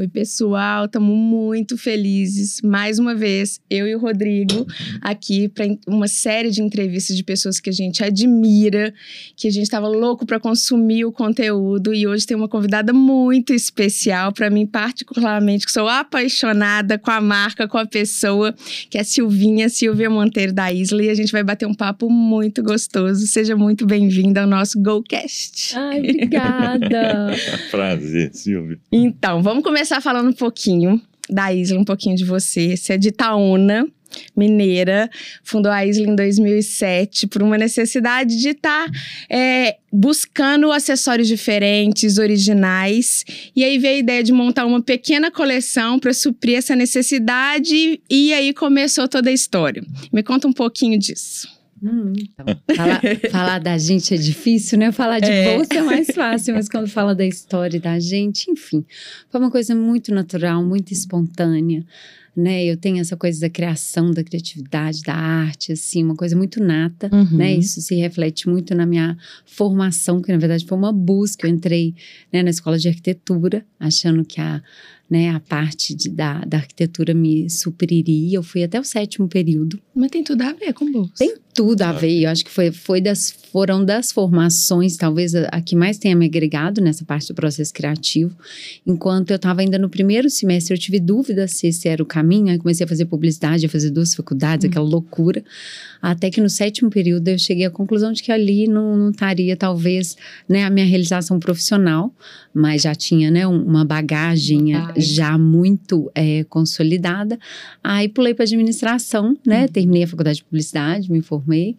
Oi, pessoal, estamos muito felizes. Mais uma vez, eu e o Rodrigo aqui para uma série de entrevistas de pessoas que a gente admira, que a gente estava louco para consumir o conteúdo e hoje tem uma convidada muito especial para mim particularmente, que sou apaixonada com a marca, com a pessoa, que é a Silvinha, Silvia Monteiro da Isla e a gente vai bater um papo muito gostoso. Seja muito bem-vinda ao nosso GoCast. Ai, obrigada. Prazer, Silvia. Então, vamos começar começar falando um pouquinho da Isla, um pouquinho de você. Você é de Itaúna, mineira, fundou a Isla em 2007 por uma necessidade de estar tá, é, buscando acessórios diferentes, originais. E aí veio a ideia de montar uma pequena coleção para suprir essa necessidade e aí começou toda a história. Me conta um pouquinho disso. Hum, então, falar, falar, da gente é difícil, né? Falar de é. bolsa é mais fácil, mas quando fala da história da gente, enfim, foi uma coisa muito natural, muito espontânea, né? Eu tenho essa coisa da criação, da criatividade, da arte, assim, uma coisa muito nata, uhum. né? Isso se reflete muito na minha formação, que na verdade foi uma busca. Eu entrei né, na escola de arquitetura, achando que a né, a parte de, da, da arquitetura me supriria. Eu fui até o sétimo período. Mas tem tudo a ver com bolsa. Tem tudo a ver. Eu acho que foi, foi das, foram das formações, talvez a, a que mais tenha me agregado nessa parte do processo criativo. Enquanto eu estava ainda no primeiro semestre, eu tive dúvida se esse era o caminho. Aí comecei a fazer publicidade, a fazer duas faculdades, hum. aquela loucura. Até que no sétimo período eu cheguei à conclusão de que ali não, não estaria, talvez, né, a minha realização profissional, mas já tinha né, uma bagagem já muito é, consolidada. Aí pulei para administração, né? Hum. Terminei a faculdade de publicidade, me formei formei.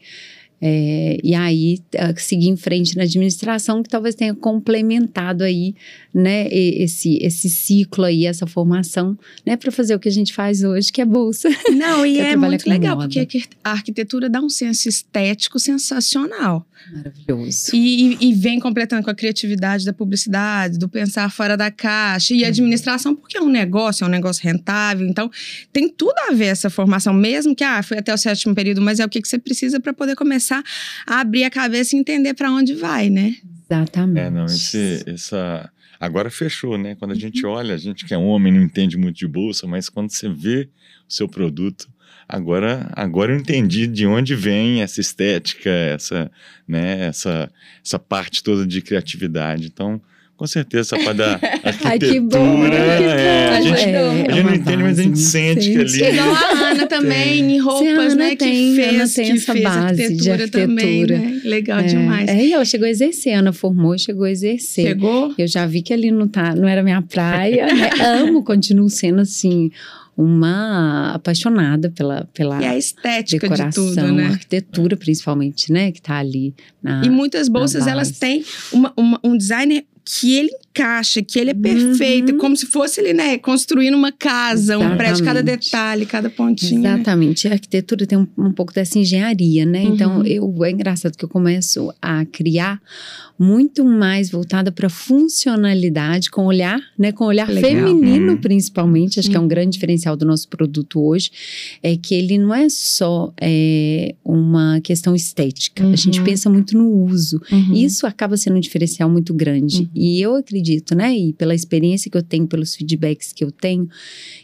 É, e aí uh, seguir em frente na administração que talvez tenha complementado aí né esse esse ciclo aí essa formação né para fazer o que a gente faz hoje que é bolsa não e é, é muito legal moda. porque a arquitetura dá um senso estético sensacional Maravilhoso. E, e, vem completando com a criatividade da publicidade, do pensar fora da caixa e a administração, porque é um negócio, é um negócio rentável. Então, tem tudo a ver essa formação, mesmo que, ah, foi até o sétimo período, mas é o que, que você precisa para poder começar a abrir a cabeça e entender para onde vai, né? Exatamente. É, não, esse, essa. Agora fechou, né? Quando a gente uhum. olha, a gente que é homem não entende muito de bolsa, mas quando você vê o seu produto, Agora, agora eu entendi de onde vem essa estética, essa, né, essa, essa parte toda de criatividade. Então, com certeza, essa parte da arquitetura. Ai, que bom, é, a gente, é, a gente é não entende, mas a gente sente, sente. que ali. Igual a Ana também, em roupas, né? Tem, que fez, Ana tem que essa fez base arquitetura de arquitetura. Também, né? Legal é, demais. É, ela chegou a exercer, Ana formou e chegou a exercer. Chegou? Eu já vi que ali não, tá, não era minha praia, né? Amo, continuo sendo assim uma apaixonada pela, pela e a estética decoração, de tudo, né? arquitetura principalmente, né? Que está ali na E muitas bolsas, elas têm uma, uma, um designer que ele encaixa, que ele é perfeito, uhum. como se fosse ele, né, construindo uma casa, Exatamente. um prédio, cada detalhe, cada pontinho. Né? Exatamente. Né? A arquitetura tem um, um, pouco dessa engenharia, né? Uhum. Então, eu, é engraçado que eu começo a criar muito mais voltada para funcionalidade, com olhar, né, com olhar Legal. feminino, uhum. principalmente. Acho que é um uhum. grande diferencial do nosso produto hoje, é que ele não é só é, uma questão estética. A gente uhum. pensa muito no uso. Uhum. E isso acaba sendo um diferencial muito grande. E eu acredito, né, e pela experiência que eu tenho, pelos feedbacks que eu tenho,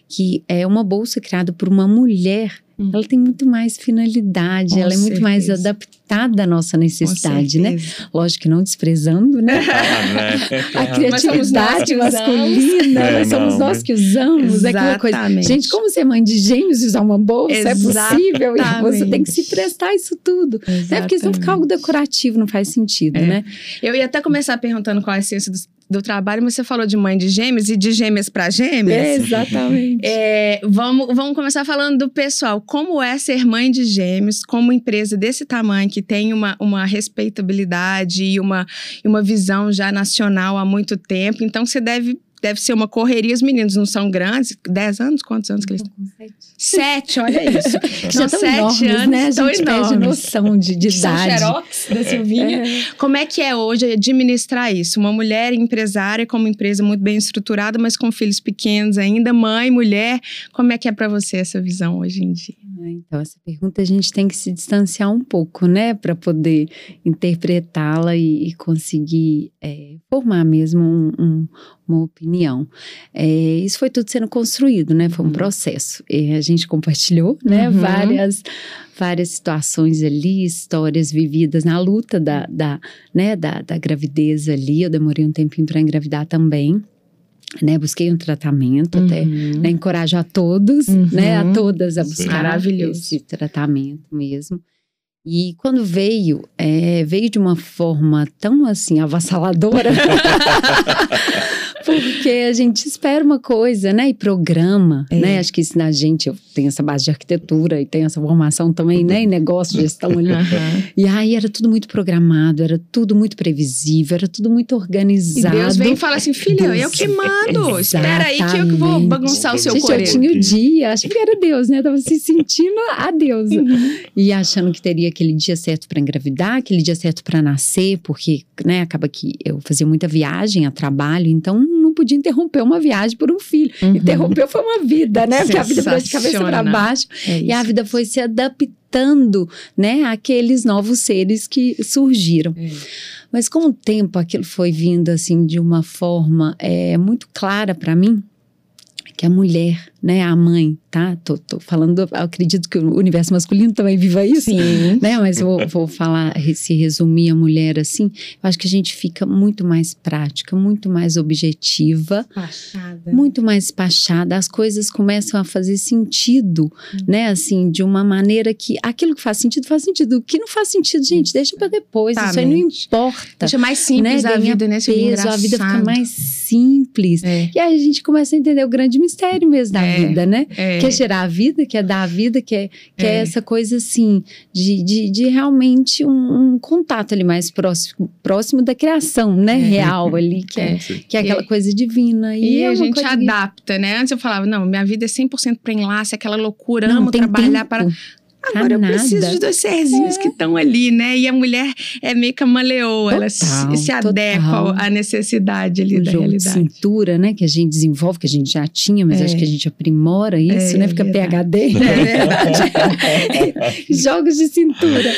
que é uma bolsa criada por uma mulher Hum. Ela tem muito mais finalidade, Com ela é muito mais adaptada à nossa necessidade, né? Lógico que não desprezando, né? Ah, né? a criatividade masculina, é, mas somos nós que usamos. É aquela coisa. Gente, como ser mãe de gêmeos e usar uma bolsa? Exatamente. É possível? E você tem que se prestar isso tudo. Né? Porque se não ficar algo decorativo, não faz sentido, é. né? Eu ia até começar perguntando qual é a ciência dos do trabalho, mas você falou de mãe de gêmeos e de gêmeas para gêmeas. É, exatamente. É, vamos, vamos começar falando do pessoal. Como é ser mãe de gêmeos, como empresa desse tamanho, que tem uma, uma respeitabilidade e uma, uma visão já nacional há muito tempo. Então, você deve deve ser uma correria. Os meninos não são grandes. Dez anos? Quantos anos que eles têm? Sete. sete, olha isso. Já sete enormes, anos, né? A gente perde noção de, de idade. São xerox da Silvinha. É. Como é que é hoje administrar isso? Uma mulher empresária com uma empresa muito bem estruturada, mas com filhos pequenos ainda, mãe, mulher. Como é que é para você essa visão hoje em dia? Então, essa pergunta a gente tem que se distanciar um pouco, né, para poder interpretá-la e, e, conseguir é, formar mesmo um, um, uma opinião. É, isso foi tudo sendo construído, né, foi um uhum. processo. E a gente compartilhou, né, uhum. várias, várias situações ali, histórias vividas na luta da, da, né, da, da gravidez ali. Eu demorei um tempinho para engravidar também né, busquei um tratamento uhum. até, né, encorajo a todos, uhum. né, a todas a buscar esse tratamento mesmo. E quando veio, é, veio de uma forma tão assim avassaladora. Porque a gente espera uma coisa, né? E programa, é. né? Acho que isso na gente, eu tenho essa base de arquitetura e tenho essa formação também, né? Em negócio, gestão ali. Uhum. E aí era tudo muito programado, era tudo muito previsível, era tudo muito organizado. E Deus vem e fala assim, filha, Deus, eu que mando. Espera aí que eu que vou bagunçar o seu coreto. Eu tinha o dia, acho que era Deus, né? Eu tava se sentindo a Deus. Uhum. E achando que teria aquele dia certo para engravidar, aquele dia certo para nascer, porque, né, acaba que eu fazia muita viagem a trabalho, então não podia interromper uma viagem por um filho. Uhum. Interrompeu foi uma vida, né? Porque a vida foi de cabeça para baixo. É e a vida foi se adaptando, né, àqueles novos seres que surgiram. É. Mas com o tempo aquilo foi vindo assim de uma forma é, muito clara para mim que a mulher, né, a mãe, tá? Tô, tô falando, acredito que o universo masculino também viva isso, Sim. né? Mas vou, vou falar, se resumir a mulher assim, eu acho que a gente fica muito mais prática, muito mais objetiva, Pachada. muito mais pachada, as coisas começam a fazer sentido, hum. né? Assim, de uma maneira que aquilo que faz sentido, faz sentido. O que não faz sentido, gente, deixa para depois, tá, isso aí não importa. Deixa mais simples né? a vida, né? Peso, a vida fica mais simples. É. E aí a gente começa a entender o grande mistério mesmo da é. vida, né? É quer gerar a vida, quer dar a vida, quer, quer é. essa coisa assim, de, de, de realmente um, um, contato ali mais próximo, próximo da criação, né? É. Real ali, que é, que é aquela e, coisa divina. E, e é a gente adapta, né? Antes eu falava, não, minha vida é 100% para enlace, aquela loucura, não, amo trabalhar tempo. para Agora eu preciso de dois serzinhos é. que estão ali, né? E a mulher é meio camaleoa, total, ela se, se adequa à necessidade ali o da jogo realidade. De cintura, né? Que a gente desenvolve, que a gente já tinha, mas é. acho que a gente aprimora isso, é, né? Fica PHD. É verdade. Jogos de cintura.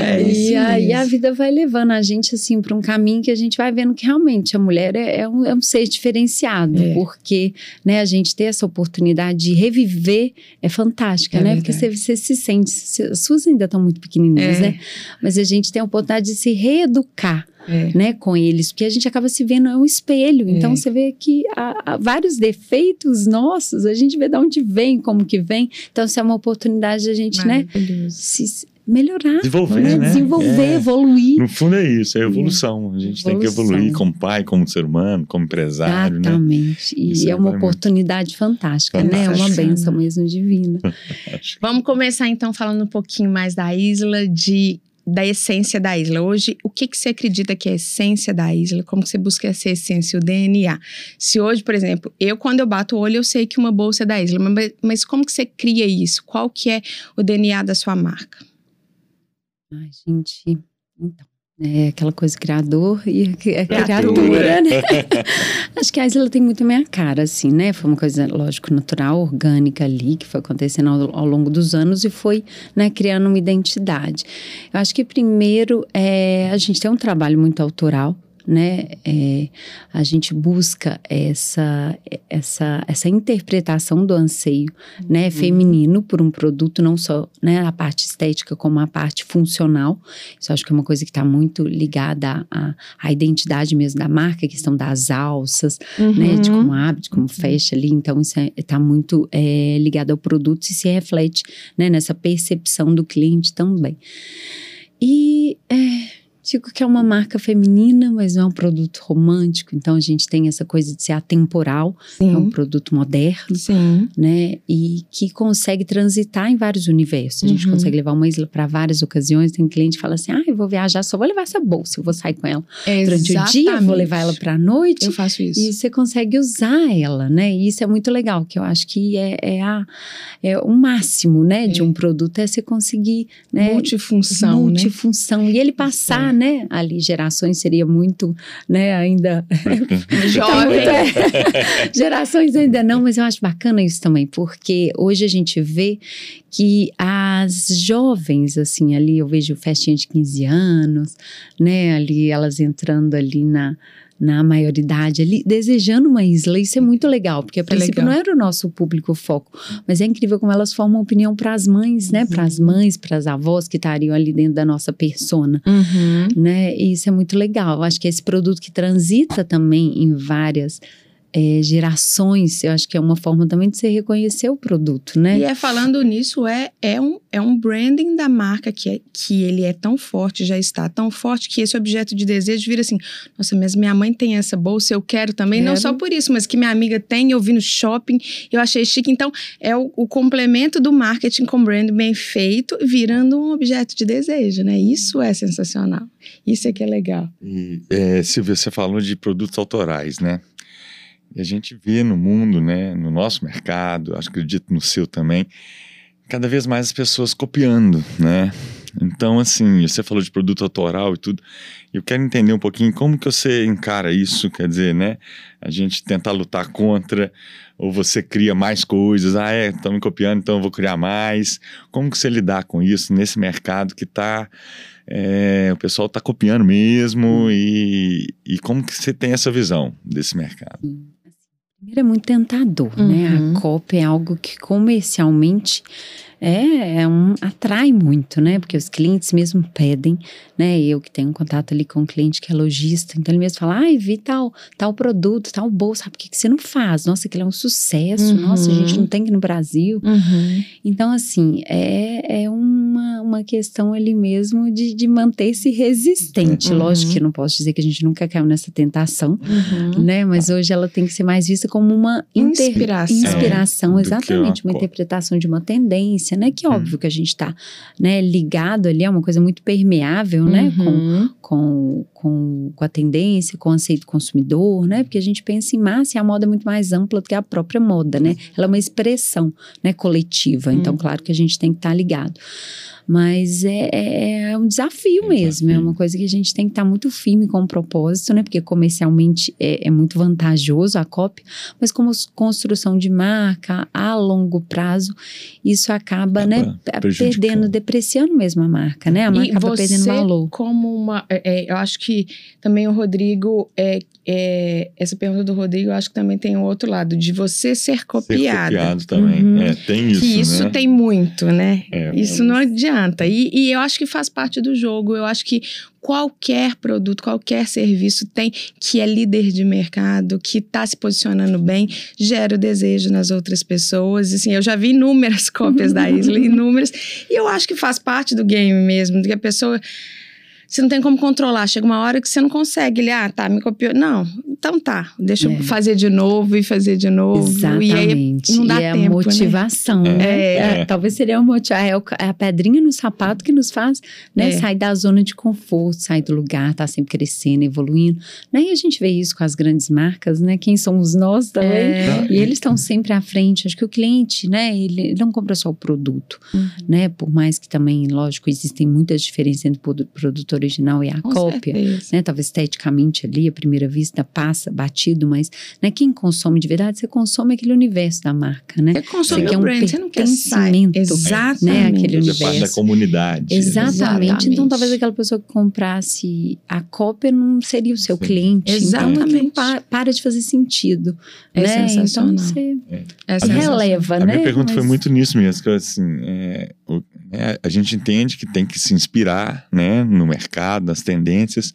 É e aí a vida vai levando a gente, assim, para um caminho que a gente vai vendo que realmente a mulher é, é um, é um ser diferenciado, é. porque, né, a gente ter essa oportunidade de reviver é fantástica, né? Porque você, você se sente as suas ainda estão muito pequenininhas, é. né? Mas a gente tem a oportunidade de se reeducar. É. Né, com eles, porque a gente acaba se vendo é um espelho. Então, é. Então você vê que há, há, vários defeitos nossos, a gente vê de onde vem, como que vem. Então, isso é uma oportunidade de a gente, né, se, melhorar, desenvolver, né? né? desenvolver, é. evoluir. No fundo é isso, é evolução. A gente evolução. tem que evoluir como pai, como ser humano, como empresário, né? Exatamente. né? E é uma oportunidade fantástica, fantástica, né? É uma benção mesmo divina. Vamos começar então falando um pouquinho mais da Isla, de da essência da isla. Hoje, o que, que você acredita que é a essência da isla? Como você busca essa essência, o DNA? Se hoje, por exemplo, eu quando eu bato o olho, eu sei que uma bolsa é da isla, mas, mas como que você cria isso? Qual que é o DNA da sua marca? Ai, gente, então. É aquela coisa criador e a criatura, criatura né? Acho que a Isla tem muito a minha cara, assim, né? Foi uma coisa, lógico, natural, orgânica ali, que foi acontecendo ao, ao longo dos anos e foi, né, criando uma identidade. Eu acho que primeiro é, a gente tem um trabalho muito autoral, né? É, a gente busca essa, essa, essa interpretação do anseio, né, uhum. né? Feminino por um produto, não só né, a parte estética, como a parte funcional. Isso acho que é uma coisa que está muito ligada à, à identidade mesmo da marca, a questão das alças, uhum. né? De como abre, de como fecha ali. Então, isso está é, muito é, ligado ao produto e se reflete né, nessa percepção do cliente também. E... É, Digo que é uma marca feminina, mas não é um produto romântico, então a gente tem essa coisa de ser atemporal, Sim. é um produto moderno, Sim. né? E que consegue transitar em vários universos. A gente uhum. consegue levar uma isla para várias ocasiões. Tem cliente que fala assim: ah, eu vou viajar, só vou levar essa bolsa, eu vou sair com ela durante o dia, vou levar ela para a noite. Eu faço isso. E você consegue usar ela, né? E isso é muito legal, que eu acho que é, é, a, é o máximo, né, é. de um produto, é você conseguir. Né, multifunção. Multifunção. Né? E ele passar né? Ali gerações seria muito, né? Ainda Jovem. É. gerações ainda não, mas eu acho bacana isso também, porque hoje a gente vê que as jovens, assim, ali eu vejo festinha de 15 anos, né? Ali elas entrando ali na na maioridade ali, desejando uma isla. Isso é muito legal, porque a princípio legal. não era o nosso público foco, mas é incrível como elas formam opinião para as mães, né? Para as mães, para as avós que estariam ali dentro da nossa persona, Uhum. né? E isso é muito legal. Acho que esse produto que transita também em várias eh, gerações, eu acho que é uma forma também de você reconhecer o produto, né? E é falando nisso, é, é, um, é um branding da marca que, é, que ele é tão forte, já está tão forte, que esse objeto de desejo vira assim: nossa, mas minha mãe tem essa bolsa, eu quero também. Não Quero. só por isso, mas que minha amiga tem, eu vi no shopping, eu achei chique. Então, é o, o complemento do marketing com brand bem feito, virando um objeto de desejo, né? Isso é sensacional. Isso é que é legal. E, é, Silvia, você falou de produtos autorais, né? E a gente vê no mundo, né, no nosso mercado, acredito no seu também, cada vez mais as pessoas copiando, né? Então, assim, você falou de produto autoral e tudo, eu quero entender um pouquinho como que você encara isso, quer dizer, né? A gente tentar lutar contra, ou você cria mais coisas, ah, é, estão me copiando, então eu vou criar mais. Como que você lidar com isso nesse mercado que está é, o pessoal está copiando mesmo e, e como que você tem essa visão desse mercado? Primeiro é muito tentador, né? Uhum. A cópia é algo que comercialmente é, é um, atrai muito, né? Porque os clientes mesmo pedem, né? Eu que tenho um contato ali com um cliente que é lojista, então ele mesmo fala, ai, vi tal, tal produto, tal bolsa, por que, que você não faz? Nossa, aquilo é um sucesso, Uhum. nossa, a gente não tem aqui no Brasil. Então, assim, é, é uma, uma questão ali mesmo de, de manter-se resistente. Uhum. Lógico que eu não posso dizer que a gente nunca caiu nessa tentação, Uhum. né? Mas hoje ela tem que ser mais vista como uma inter- Inspiração. inspiração, É, exatamente, uma uma interpretação de uma tendência, né? Que é Hum. óbvio que a gente está né, ligado ali, é uma coisa muito permeável, né? Com, Uhum. com, com, com a tendência, com o anseio do consumidor, né? Porque a gente pensa em massa e a moda é muito mais ampla do que a própria moda, né? Ela é uma expressão né, coletiva, então Uhum. claro que a gente tem que estar ligado. Mas é, é- é um desafio É mesmo, é uma coisa que a gente tem que estar muito firme com o propósito, né? Porque comercialmente é, é muito vantajoso a cópia, mas como construção de marca a longo prazo, isso acaba, Acaba né, perdendo, depreciando mesmo a marca, né? A E marca acaba perdendo você, valor. como uma. eu acho que também o Rodrigo. É, é, essa pergunta do Rodrigo, eu acho que também tem o outro lado, de você ser Ser copiada. copiado também. Uhum. É, tem isso, que isso né? tem muito, né? É, Isso não adianta. E, e eu acho que faz parte do jogo. Eu acho que qualquer produto, qualquer serviço tem que é líder de mercado, que está se posicionando bem, gera o desejo nas outras pessoas. Assim, eu já vi inúmeras cópias da Isla, inúmeras. E eu acho que faz parte do game mesmo, que a pessoa. Você não tem como controlar. Chega uma hora que você não consegue. Ele, ah, tá, me copiou. Não, então tá. Deixa É. eu fazer de novo e fazer de novo. E aí Exatamente. não dá e é tempo, a né? motivação, né? É. É, talvez seria a motivação. É, o é a pedrinha no sapato que nos faz né, É. sair da zona de conforto, sair do lugar, tá sempre crescendo, evoluindo. Né? E a gente vê isso com as grandes marcas, né? Quem somos nós também. É. E eles estão sempre à frente. Acho que o cliente, né? Ele não compra só o produto, Uhum. né? Por mais que também, lógico, existem muitas diferenças entre o produ- produto original e a Com cópia certeza. né? Talvez esteticamente ali, à primeira vista, passa batido, mas né, quem consome de verdade, você consome aquele universo da marca, né? Você consome Você quer um brand, você não quer sair. pertencimento, Exatamente. né, aquele Fazer parte da universo. comunidade. né? Exatamente. Exatamente. Então, talvez aquela pessoa que comprasse a cópia não seria o seu Sim. cliente. Então, Exatamente. aquilo pa- para de fazer sentido. É né? sensacional. Então, você É releva, A né? minha pergunta foi Mas- muito nisso mesmo, que assim, é, o- né, a gente entende que tem que se inspirar, né, no mercado, nas tendências,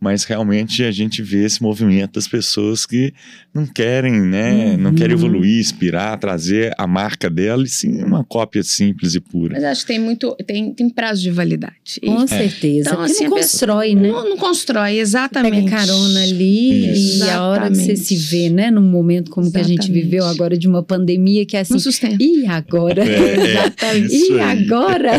mas realmente a gente vê esse movimento das pessoas que não querem, né, não Uhum. querem evoluir, inspirar, trazer a marca dela e sim uma cópia simples e pura. Mas acho que tem muito. Tem, tem prazo de validade. E Com certeza. Então, assim, não pessoa- constrói, né? não, não constrói, exatamente. Pega carona ali Isso. e a hora que você se vê, né? Num momento como que a gente Exatamente. viveu agora de uma pandemia que é assim. Não sustenta. E agora? É, é, Exatamente. E agora?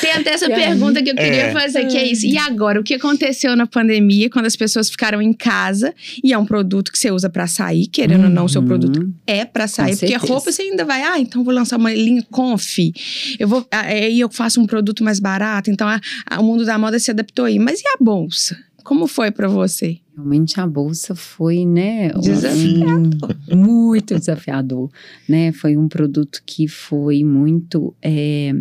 Tem até essa pergunta que eu queria É. fazer, que é isso. E agora, o que aconteceu na pandemia, quando as pessoas ficaram em casa, e é um produto que você usa pra sair, querendo ou não, o seu Uhum. produto é pra sair, porque certeza. roupa você ainda vai, ah, então vou lançar uma linha Conf, eu vou, ah, aí eu faço um produto mais barato, então a- a- o mundo da moda se adaptou aí. Mas e a bolsa? Como foi pra você? Realmente a bolsa foi, né, Desafiador. muito desafiador, né? Foi um produto que foi muito, é,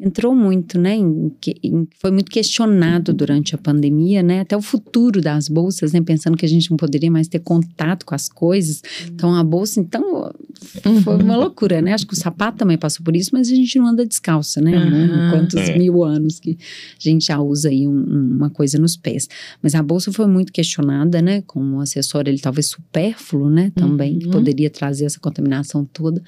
entrou muito, né? em em- foi muito questionado durante a pandemia, né? Até o futuro das bolsas, né? Pensando que a gente não poderia mais ter contato com as coisas. Então a bolsa, então foi uma loucura, né? Acho que o sapato também passou por isso, mas a gente não anda descalça, né? Aham. Quantos É. mil anos que a gente já usa aí um- uma coisa nos pés. Mas a bolsa foi muito questionada, né? Como um acessório, ele talvez supérfluo, né? Também, que Uhum. poderia trazer essa contaminação toda.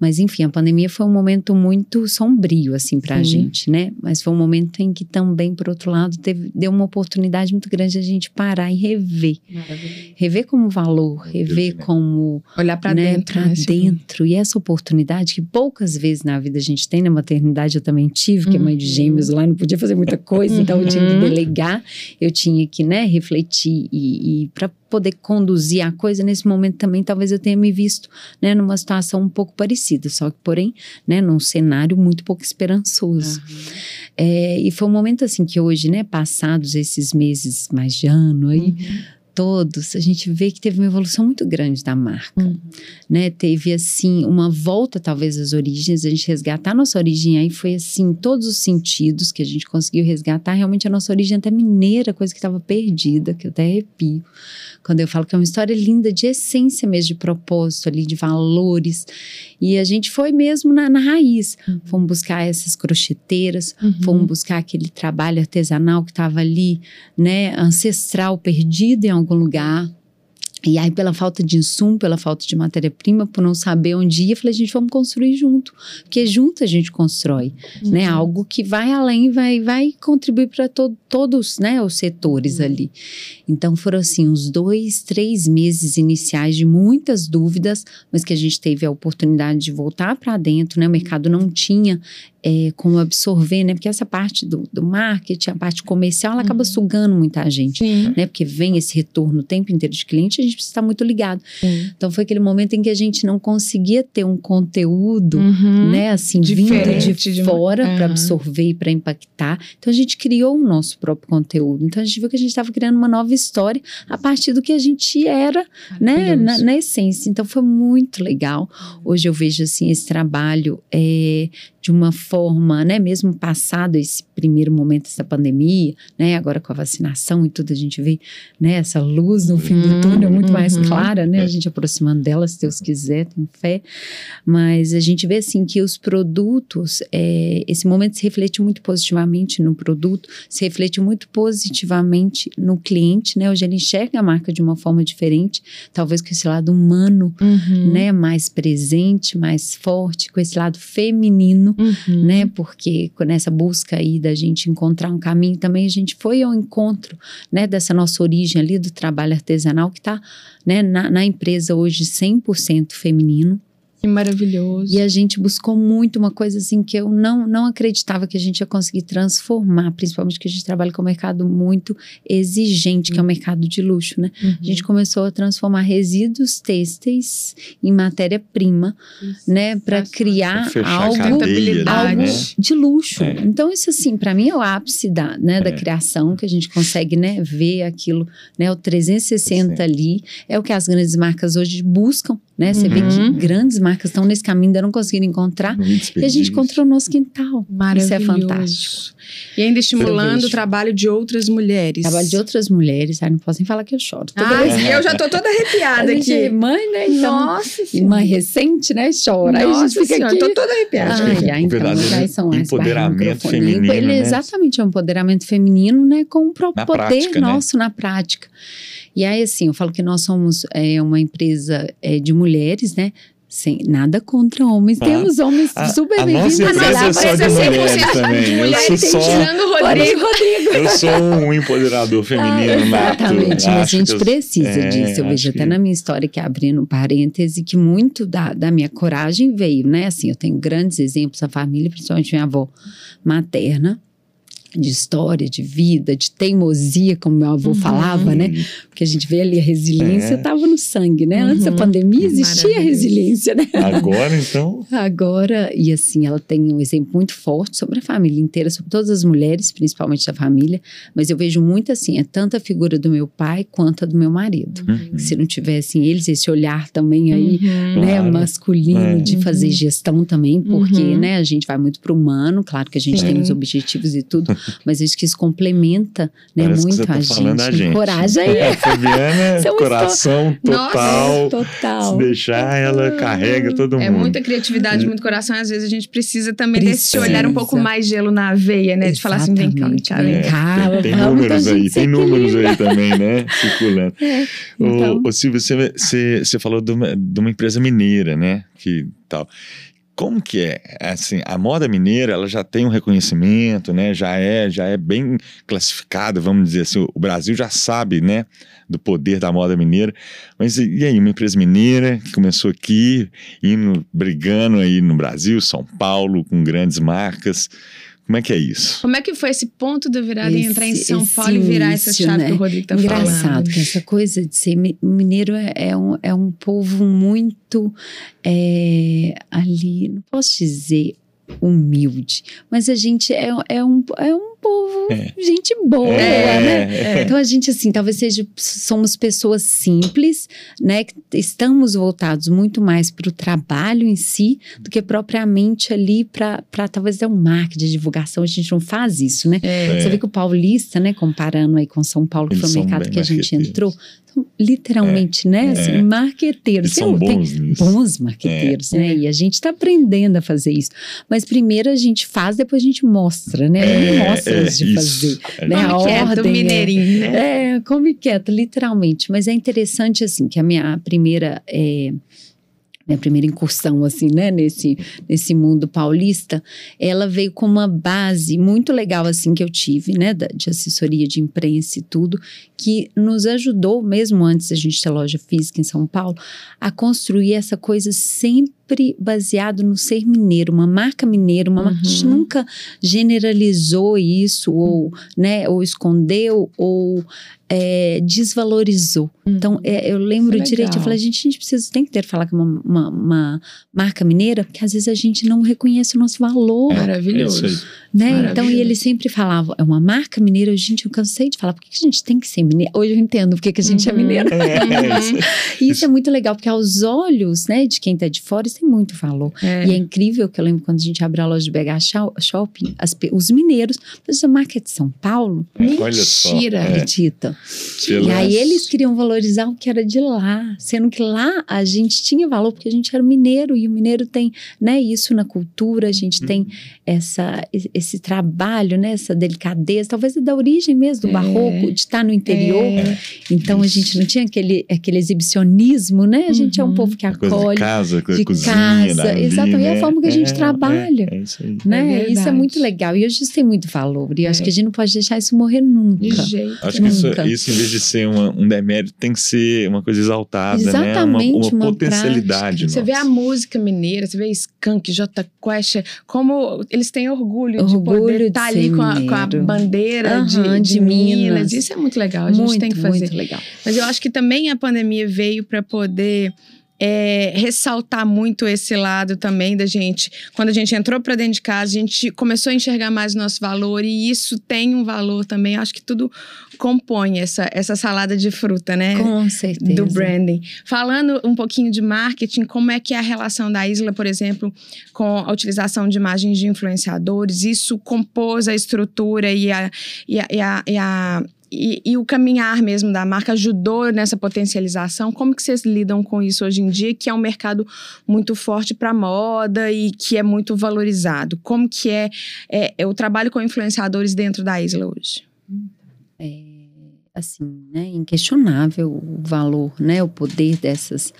Mas, enfim, a pandemia foi um momento muito sombrio, assim, pra Sim. gente, né? Mas foi um momento em que também, por outro lado, teve, deu uma oportunidade muito grande de a gente parar e rever. Rever como valor, rever né? como Olhar pra né, dentro. pra né, dentro. E essa oportunidade que poucas vezes na vida a gente tem, na maternidade eu também tive, que é mãe de Uhum. gêmeos lá, não podia fazer muita coisa, então eu tinha que Uhum. delegar, eu tinha que, né, refletir e, e para poder conduzir a coisa nesse momento também, talvez eu tenha me visto, né, numa situação um pouco parecida, só que porém, né, num cenário muito pouco esperançoso. É, e foi um momento assim que hoje, né, passados esses meses mais de ano aí, Uhum. Todos, a gente vê que teve uma evolução muito grande da marca, Uhum. né? Teve assim uma volta talvez às origens, a gente resgatar a nossa origem aí foi assim todos os sentidos que a gente conseguiu resgatar, realmente a nossa origem até mineira, coisa que estava perdida, que eu até arrepio. Quando eu falo que é uma história linda de essência mesmo, de propósito ali, de valores. E a gente foi mesmo na, na raiz. Fomos buscar essas crocheteiras, Uhum. Fomos buscar aquele trabalho artesanal que estava ali, né, ancestral, perdido em algum lugar. E aí, pela falta de insumo, pela falta de matéria-prima, por não saber onde ia, falei, gente, vamos construir junto. Porque junto a gente constrói, né? Uhum. Algo que vai além, vai, vai contribuir para todos, né, os setores ali. Então, foram assim, uns dois, três meses iniciais de muitas dúvidas, mas que a gente teve a oportunidade de voltar para dentro, né? O mercado não tinha é, como absorver, né? Porque essa parte do, do marketing, a parte comercial, ela acaba Uhum. sugando muita gente, Sim. né? Porque vem esse retorno o tempo inteiro de cliente, a gente precisa estar muito ligado. Sim. Então, foi aquele momento em que a gente não conseguia ter um conteúdo, Uhum. né? Assim, vindo Diferente de, de- fora para absorver e para impactar. Então, a gente criou o nosso próprio conteúdo. Então, a gente viu que a gente estava criando uma nova história a partir do que a gente era, né? Na, na essência. Então, foi muito legal. Hoje eu vejo assim esse trabalho é, de uma forma, né, mesmo passado esse primeiro momento dessa pandemia, né, agora com a vacinação e tudo a gente vê, né, essa luz no fim do Uhum, túnel muito mais uhum. clara, né, a gente aproximando dela, se Deus quiser, tenho fé, mas a gente vê assim que os produtos, é, esse momento se reflete muito positivamente no produto, se reflete muito positivamente no cliente, né, hoje ele enxerga a marca de uma forma diferente, talvez com esse lado humano Uhum. né, mais presente, mais forte, com esse lado feminino, Uhum. né, porque nessa busca aí da gente encontrar um caminho também, a gente foi ao encontro, né, dessa nossa origem ali do trabalho artesanal que está, né, na, na empresa hoje 100% feminino, Que maravilhoso. e a gente buscou muito uma coisa assim que eu não, não acreditava que a gente ia conseguir transformar, principalmente que a gente trabalha com um mercado muito exigente, que é o mercado de luxo, né? Uhum. A gente começou a transformar resíduos têxteis em matéria-prima, né, para criar algo cadeia, algo né? de luxo. É. Então isso assim, para mim é o ápice da, né, da É. criação que a gente consegue, né, ver aquilo, né, o 360 Sim. ali, é o que as grandes marcas hoje buscam, né? Você vê Uhum. que grandes marcas estão nesse caminho, ainda não conseguiram encontrar. E a gente encontrou o nosso quintal. Isso é Maravilhoso. fantástico. E ainda estimulando o trabalho de outras mulheres. Trabalho de outras mulheres, ai, não posso nem falar que eu choro. Toda Ai, vez- eu já tô toda a arrepiada gente aqui. é mãe, né? Então, Nossa e Senhora. mãe recente, né? Chora. Aí a Nossa gente fica Senhora, aqui. tô toda arrepiada. Ai, é ai, então, já são as empoderamento feminino, Ele né? Exatamente, é um empoderamento feminino, né? Com o próprio Na poder prática, né? nosso na prática. E aí, assim, eu falo que nós somos é, uma empresa é, de mulheres, né? sem nada contra homens. Ah, Temos homens a- super a bem-vindos. nossa sei lá, empresa é só de assim, mulheres também. Eu mulher sou tem só- tirando o Rodrigo. Rodrigo. Eu sou um empoderador feminino nato. Exatamente, mas a gente eu- precisa é, disso. Eu vejo até que- na minha história, que abrindo um parêntese, que muito da, da minha coragem veio, né? Assim, eu tenho grandes exemplos na família, principalmente minha avó materna, de história, de vida, de teimosia, como meu avô Uhum. falava, né? Porque a gente vê ali a resiliência É. estava no sangue, né? Antes da Uhum. pandemia existia a Maravilhoso. resiliência, né? Agora, então, Agora, e assim, ela tem um exemplo muito forte sobre a família inteira, sobre todas as mulheres, principalmente da família, mas eu vejo muito assim, é tanto a figura do meu pai quanto a do meu marido. Uhum. Se não tivessem eles, esse olhar também aí, Uhum. né, Claro. masculino, É. de fazer Uhum. gestão também, porque, Uhum. né, a gente vai muito para o humano, claro que a gente Sim. tem os objetivos e tudo, mas eu acho que isso complementa, né, parece que muito você tá a falando da gente, gente. encoraja aí. É, Fabiana, São coração total. Total. Se deixar, ela carrega todo mundo. É muita criatividade, muito coração. e Às vezes a gente precisa também desse Precisa. olhar um pouco mais gelo na veia, né? De falar assim, vem cá, vem cá, vem Exatamente, cá. tem, tem números aí, tem números aí também, né? Circulando. É, Ô, então- ô, Silvio, você, você, você falou de uma, de uma empresa mineira, né? Que tal. Como que é? Assim, a moda mineira, ela já tem um reconhecimento, né? Já é, já é bem classificada, vamos dizer assim. O Brasil já sabe, né? Do poder da moda mineira. Mas e aí, uma empresa mineira que começou aqui, indo, brigando aí no Brasil, São Paulo, com grandes marcas. Como é que é isso? Como é que foi esse ponto da virada em Esse- entrar em São esse Paulo e virar essa chave né? que o Rodrigo tá Engraçado, falando? que essa coisa de ser mi- mineiro é, é um, é um povo muito é, ali, não posso dizer humilde, mas a gente é, é, um, é um povo, É. gente boa, né? é, Então a gente assim, talvez seja somos pessoas simples, né, que estamos voltados muito mais para o trabalho em si do que propriamente ali para talvez dar um marketing, divulgação, a gente não faz isso, né? É. Você vê que o paulista, né, comparando aí com São Paulo, que Eles foi o mercado que a gente entrou, literalmente, né, assim, É. marqueteiros. Eles são Tem- bons nisso. bons marqueteiros, É. né? E a gente está aprendendo a fazer isso. Mas primeiro a gente faz, depois a gente mostra, né? É, não mostra é, antes de isso. fazer. É, né? Come A quieto, ordem é- mineirinho, né? É, come quieto, literalmente. Mas é interessante, assim, que a minha primeira. Minha primeira incursão, assim, né, nesse, nesse mundo paulista, ela veio com uma base muito legal, assim, que eu tive, né, de assessoria de imprensa e tudo, que nos ajudou, mesmo antes da gente ter loja física em São Paulo, a construir essa coisa sempre baseado no ser mineiro, uma marca mineira, uma marca, a gente Uhum. nunca generalizou isso, ou, né, ou escondeu, ou é, desvalorizou. Então, é, eu lembro Isso é direito, eu falei, a gente, a gente precisa, tem que ter falar que é uma, uma, uma marca mineira, porque às vezes a gente não reconhece o nosso valor, Maravilhoso. É isso né? maravilhoso. Então, e ele sempre falava, é uma marca mineira, gente, eu cansei de falar, por que que a gente tem que ser mineiro? Hoje eu entendo por que que a gente é Uhum. mineiro. É, isso. E isso é muito legal, porque aos olhos, né, de quem tá de fora, isso tem muito valor. É. E é incrível que eu lembro quando a gente abriu a loja de BH Shop- Shopping, as os mineiros, mas a marca é de São Paulo, Olha só. Mentira. É. acredita? E aí eles queriam valorizar o que era de lá, sendo que lá a gente tinha valor porque a gente era mineiro e o mineiro tem, né, isso na cultura, a gente tem essa esse trabalho, né, essa delicadeza, talvez é da origem mesmo do É. barroco, de estar no interior. É. Então a gente não tinha aquele aquele exibicionismo, né? A gente é um Uhum. povo que A coisa de acolhe, casa, a de cozinha, casa, exatamente, é a né? forma que a gente É, trabalha. É, é isso aí. né? É isso é muito legal. E hoje isso tem muito valor. E eu acho É. que a gente não pode deixar isso morrer nunca. De jeito. Acho que isso, Nunca. isso, em vez de ser uma- um demérito, tem que ser uma coisa exaltada, Exatamente, né? Uma, uma uma potencialidade. Você vê a música mineira, você vê Skank, J Quest, como eles têm orgulho, de Orgulho poder de estar ali com a, com a bandeira Aham, de, de de Minas. Minas. Isso é muito legal, a gente muito, tem que fazer. muito legal. Mas eu acho que também a pandemia veio para poder é, ressaltar muito esse lado também da gente. Quando a gente entrou para dentro de casa, a gente começou a enxergar mais o nosso valor e isso tem um valor também. Acho que tudo compõe essa, essa salada de fruta, né? Com certeza. do branding. Falando um pouquinho de marketing, como é que é a relação da Isla, por exemplo, com a utilização de imagens de influenciadores? Isso compôs a estrutura e a, e a, e a- e a- e- e o caminhar mesmo da marca ajudou nessa potencialização. Como que vocês lidam com isso hoje em dia, que é um mercado muito forte para moda e que é muito valorizado? Como que é, é- é o trabalho com influenciadores dentro da Isla hoje? é, assim, né, inquestionável o valor, né, o poder dessas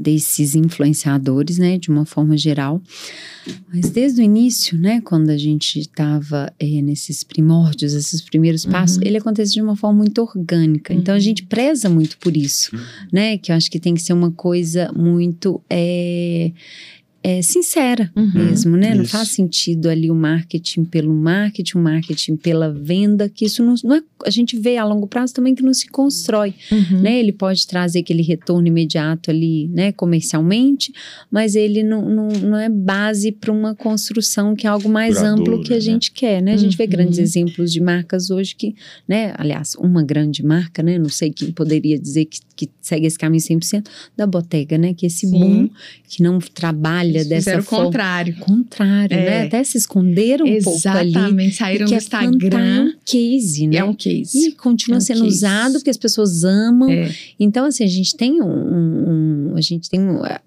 desses influenciadores, né, de uma forma geral. Mas desde o início, né, quando a gente estava é, nesses primórdios, esses primeiros passos, uhum. ele acontece de uma forma muito orgânica. Uhum. Então a uhum. gente preza muito por isso, uhum. né? Que eu acho que tem que ser uma coisa muito é, é, sincera uhum, mesmo, né? Isso. Não faz sentido ali o marketing pelo marketing, o marketing pela venda, que isso não, não é. A gente vê a longo prazo também que não se constrói, uhum. né? Ele pode trazer aquele retorno imediato ali, né? Comercialmente, mas ele não, não, não é base para uma construção que é algo mais Duradouro, amplo que a né? gente quer, né? A gente vê uhum. grandes exemplos de marcas hoje que, né? Aliás, uma grande marca, né? Não sei quem poderia dizer que, que segue esse caminho 100% da Botega, né? Que esse Sim. boom que não trabalha trabalha dessa forma. o contrário. Contrário, né? é. né? Até se esconderam um pouco ali. Exatamente, saíram do Instagram. É um case, né? É um case. E continua é um sendo case. usado porque as pessoas amam. É. Então, assim, a gente tem um, um, a gente tem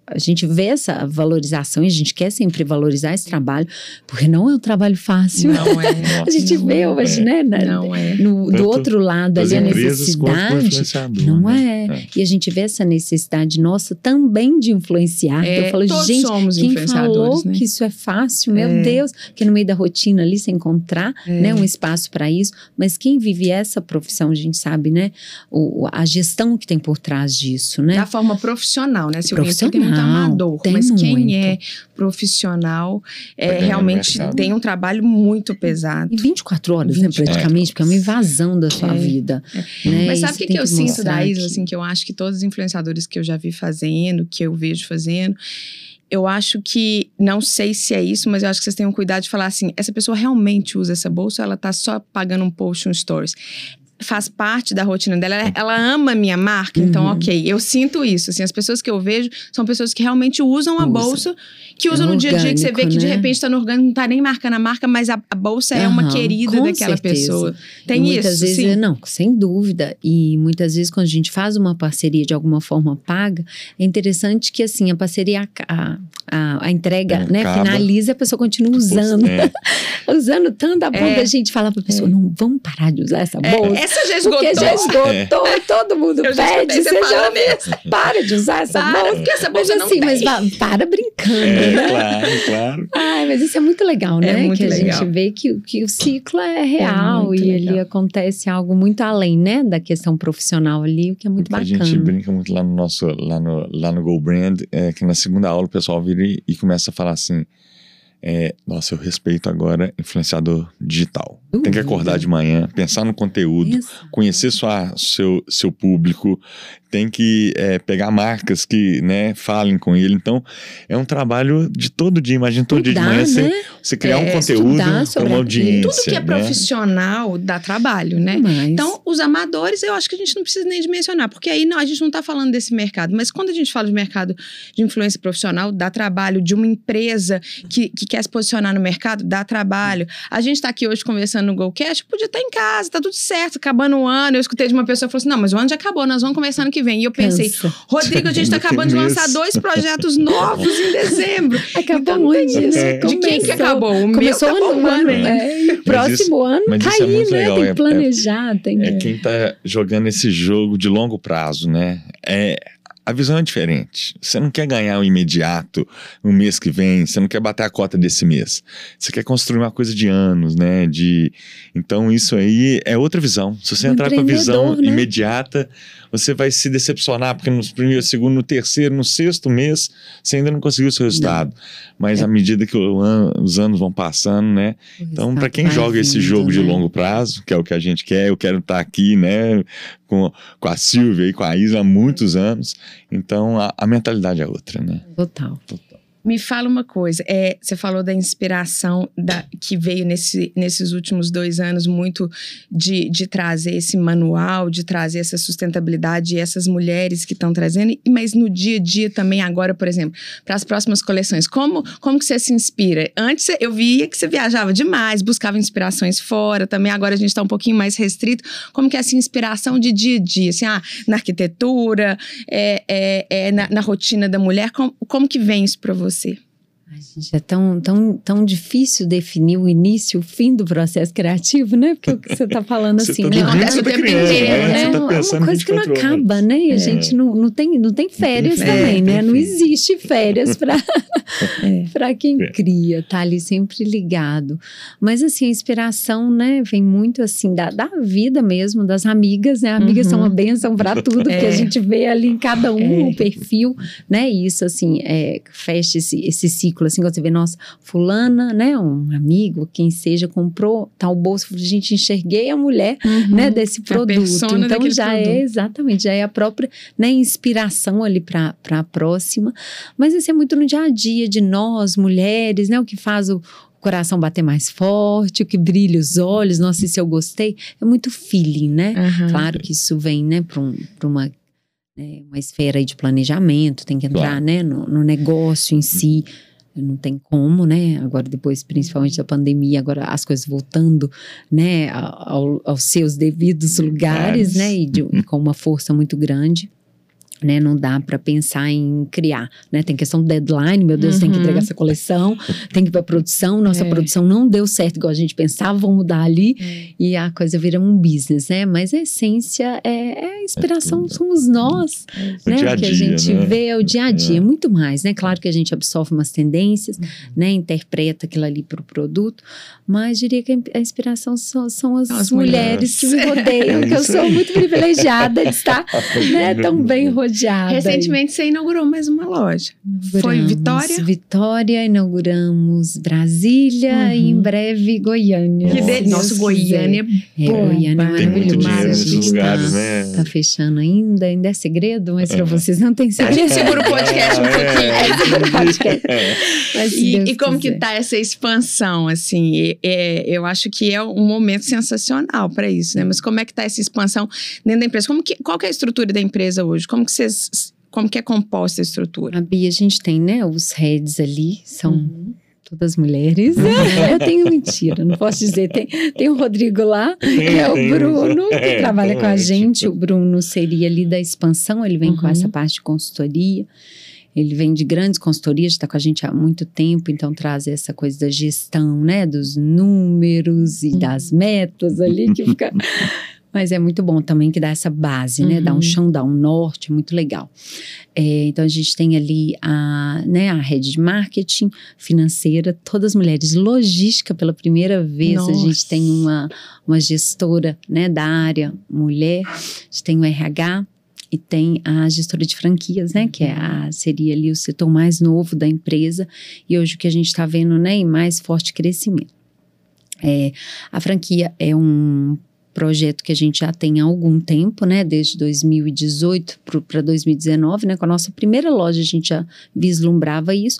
a gente vê essa valorização e a gente quer sempre valorizar esse trabalho, porque não é um trabalho fácil. Não é. a gente não vê é. hoje, né? Na, não é. No, do outro lado ali a necessidade. Não né? é. é. E a gente vê essa necessidade nossa também de influenciar. É, eu falo, todos gente, somos quem falou né? que isso é fácil, meu é. Deus, que no meio da rotina ali você encontrar é. né, um espaço para isso. Mas quem vive essa profissão, a gente sabe, né? O, a gestão que tem por trás disso, né? Da forma profissional, né? Se profissional, tem muito amador, tem mas quem muito. é profissional é, realmente tem um trabalho muito pesado. E 24 horas, 20 né, praticamente, porque é uma invasão da sua É. vida. É. Né? Mas sabe o que, que eu sinto da assim, que eu acho que todos os influenciadores que eu já vi fazendo, que eu vejo fazendo, eu acho que, não sei se é isso, mas eu acho que vocês têm um cuidado de falar assim, essa pessoa realmente usa essa bolsa ou ela tá só pagando um post, um stories? Faz parte da rotina dela, ela, ela ama a minha marca, então Uhum. ok, eu sinto isso, assim, as pessoas que eu vejo são pessoas que realmente usam a Usa. bolsa, que É usam no dia a dia, que você vê que de né? repente tá no orgânico, não tá nem marcando a marca, mas a, a bolsa é uma querida daquela certeza. pessoa. E Tem muitas isso, vezes, sim. Não, sem dúvida. E muitas vezes, quando a gente faz uma parceria de alguma forma paga, é interessante que, assim, a parceria, a, a, a entrega, É, né, acaba. finaliza, a pessoa continua usando. É. usando tanto a ponto É. da gente falar pra pessoa, não vamos parar de usar essa É, bolsa. essa já esgotou. Porque já esgotou, todo mundo Eu pede, você já para de usar essa Para, bolsa. porque essa Mas bolsa não assim, mas tem. vá, para brincando, É, né? claro, claro. Ai, mas isso é muito legal, É né? muito que a legal. gente vê que, que o ciclo é real muito e legal. acontece algo muito além, né? Da questão profissional ali, o que é muito a bacana. gente brinca muito lá no nosso, lá no, lá no Go Brand, é, que na segunda aula o pessoal vira e, e começa a falar assim, é, nossa, eu respeito agora influenciador digital. Tem que acordar de manhã, pensar no conteúdo, Exato. conhecer sua, seu, seu público, tem que é, pegar marcas que né, falem com ele. Então, é um trabalho de todo dia. Imagina todo dia de manhã você, né? você criar um É, conteúdo estudar para uma audiência. Tudo que é né? profissional dá trabalho, né? Mas, Então, os amadores, eu acho que a gente não precisa nem de mencionar, porque aí não, a gente não está falando desse mercado. Mas quando a gente fala de mercado de influência profissional, dá trabalho. De uma empresa que, que quer se posicionar no mercado, dá trabalho. A gente está aqui hoje conversando no GoCast, podia estar em casa, tá tudo certo, acabando o ano. Eu esquei de uma pessoa que falou assim: não, mas o ano já acabou, nós vamos conversar ano que vem. E eu pensei, cansa. Rodrigo, a gente está acabando de lançar dois projetos novos em dezembro. Acabou Então, muito isso. É. De quem que acabou? O meu Começou tá o ano, bombando, hein? é, próximo ano mas tá isso é aí, muito né? legal, Tem é- que planejar, tem É que... quem tá jogando esse jogo de longo prazo, né? É, a visão é diferente. Você não quer ganhar o imediato no mês que vem, você não quer bater a cota desse mês. Você quer construir uma coisa de anos, né? De, então isso aí é outra visão. Se você Um entrar com a visão né? imediata, você vai se decepcionar, porque no primeiro, segundo, no terceiro, no sexto mês, você ainda não conseguiu o seu resultado. Mas É. à medida que an- os anos vão passando, né? Então, para quem joga esse jogo de né? longo prazo, que é o que a gente quer, eu quero estar aqui, né, com, com a Silvia e com a Isa há muitos anos. Então, a, a mentalidade é outra, né? Total. Me fala uma coisa, é, você falou da inspiração da, que veio nesse, nesses últimos dois anos muito de, de trazer esse manual, de trazer essa sustentabilidade e essas mulheres que estão trazendo, mas no dia a dia também agora, por exemplo, para as próximas coleções, como, como que você se inspira? Antes eu via que você viajava demais, buscava inspirações fora, também agora a gente está um pouquinho mais restrito, como que é essa inspiração de dia a dia, assim, ah, na arquitetura, é, é, é na, na rotina da mulher, como, como que vem isso para você? A Gente, é tão, tão, tão difícil definir o início, o fim do processo criativo, né? Porque o que você está falando assim, tá né? acontece você tá inteiro, né? né? Você tá É uma coisa que não 24 horas. acaba, né? E a É. gente não, não, tem, não tem férias também, né? Não existe férias para É. quem É. cria, tá ali sempre ligado. Mas assim, a inspiração, né, vem muito assim da, da vida mesmo, das amigas, né? Amigas Uhum. são uma bênção para tudo, porque É. a gente vê ali em cada um É. o perfil, né? E isso assim, é, fecha esse, esse ciclo assim, você vê, nossa, fulana, né, um amigo, quem seja, comprou tal bolsa, a gente enxerguei a mulher Uhum. né, desse produto. Então já é produto. exatamente, já é a própria né, inspiração ali para a próxima. Mas isso é muito no dia a dia de nós, mulheres, né? O que faz o coração bater mais forte, o que brilha os olhos, nossa, isso eu gostei. É muito feeling, né? Aham. Claro que isso vem, né, para um, uma, né, uma esfera de planejamento, tem que entrar, Claro. né, no, no negócio em si. Não tem como, né? Agora, depois, principalmente da pandemia, agora as coisas voltando, né, ao- aos seus devidos lugares, Lugares. né? E, de- e com uma força muito grande. Né, não dá para pensar em criar, né? Tem questão do deadline, meu Deus, tem que Uhum. entregar essa coleção, tem que ir para produção, nossa É. produção não deu certo igual a gente pensava, vamos mudar ali e a coisa vira um business, né? Mas a essência é, é a inspiração, somos nós, O né? dia a o que a dia, gente né? vê é o dia a dia, É. muito mais, né? Claro que a gente absorve umas tendências, né? Interpreta aquilo ali para o produto, mas diria que a inspiração são, são as, as mulheres que me mulheres. rodeiam, É que eu sou muito privilegiada de estar né, tão bem rodeada. Recentemente você inaugurou mais uma loja. Foi Vitória? Vitória, inauguramos Brasília Uhum. e em breve Goiânia. Que Nossa. de... Nossa, Goiânia É, Bomba. Goiânia é maravilhoso. dinheiro A nesses gente lugares, tá, né? Tá fechando ainda, ainda é segredo, mas pra vocês não tem A segredo. gente segura o podcast um pouquinho. Segura o podcast. É. Mas E, e como que quiser. tá essa expansão, assim? E- é, eu acho que é um momento sensacional para isso, né? Mas como é que tá essa expansão dentro da empresa? Como que, qual que é a estrutura da empresa hoje? Como que vocês... Como que é composta a estrutura? A Bia, a gente tem, né, os heads ali, são Uhum. todas mulheres. Eu tenho mentira, não posso dizer. Tem, tem o Rodrigo lá, que é o Bruno, que é, trabalha com a gente. O Bruno seria ali da expansão, ele vem com Uhum. essa parte de consultoria. Ele vem de grandes consultorias, está com a gente há muito tempo, então traz essa coisa da gestão, né? Dos números e das metas ali, que fica. Mas é muito bom também que dá essa base, né? Dá um Uhum. chão, dá um norte, é muito legal. É, então a gente tem ali a, né, a rede de marketing financeira, todas mulheres. Logística, pela primeira vez, a gente Nossa. tem uma, uma gestora né, da área mulher, a gente tem o RH e tem a gestora de franquias, né? Que é a, seria ali o setor mais novo da empresa. E hoje o que a gente está vendo, né, em mais forte crescimento. É, a franquia é um projeto que a gente já tem há algum tempo, né? Desde 2018 para 2019, né? Com a nossa primeira loja a gente já vislumbrava isso.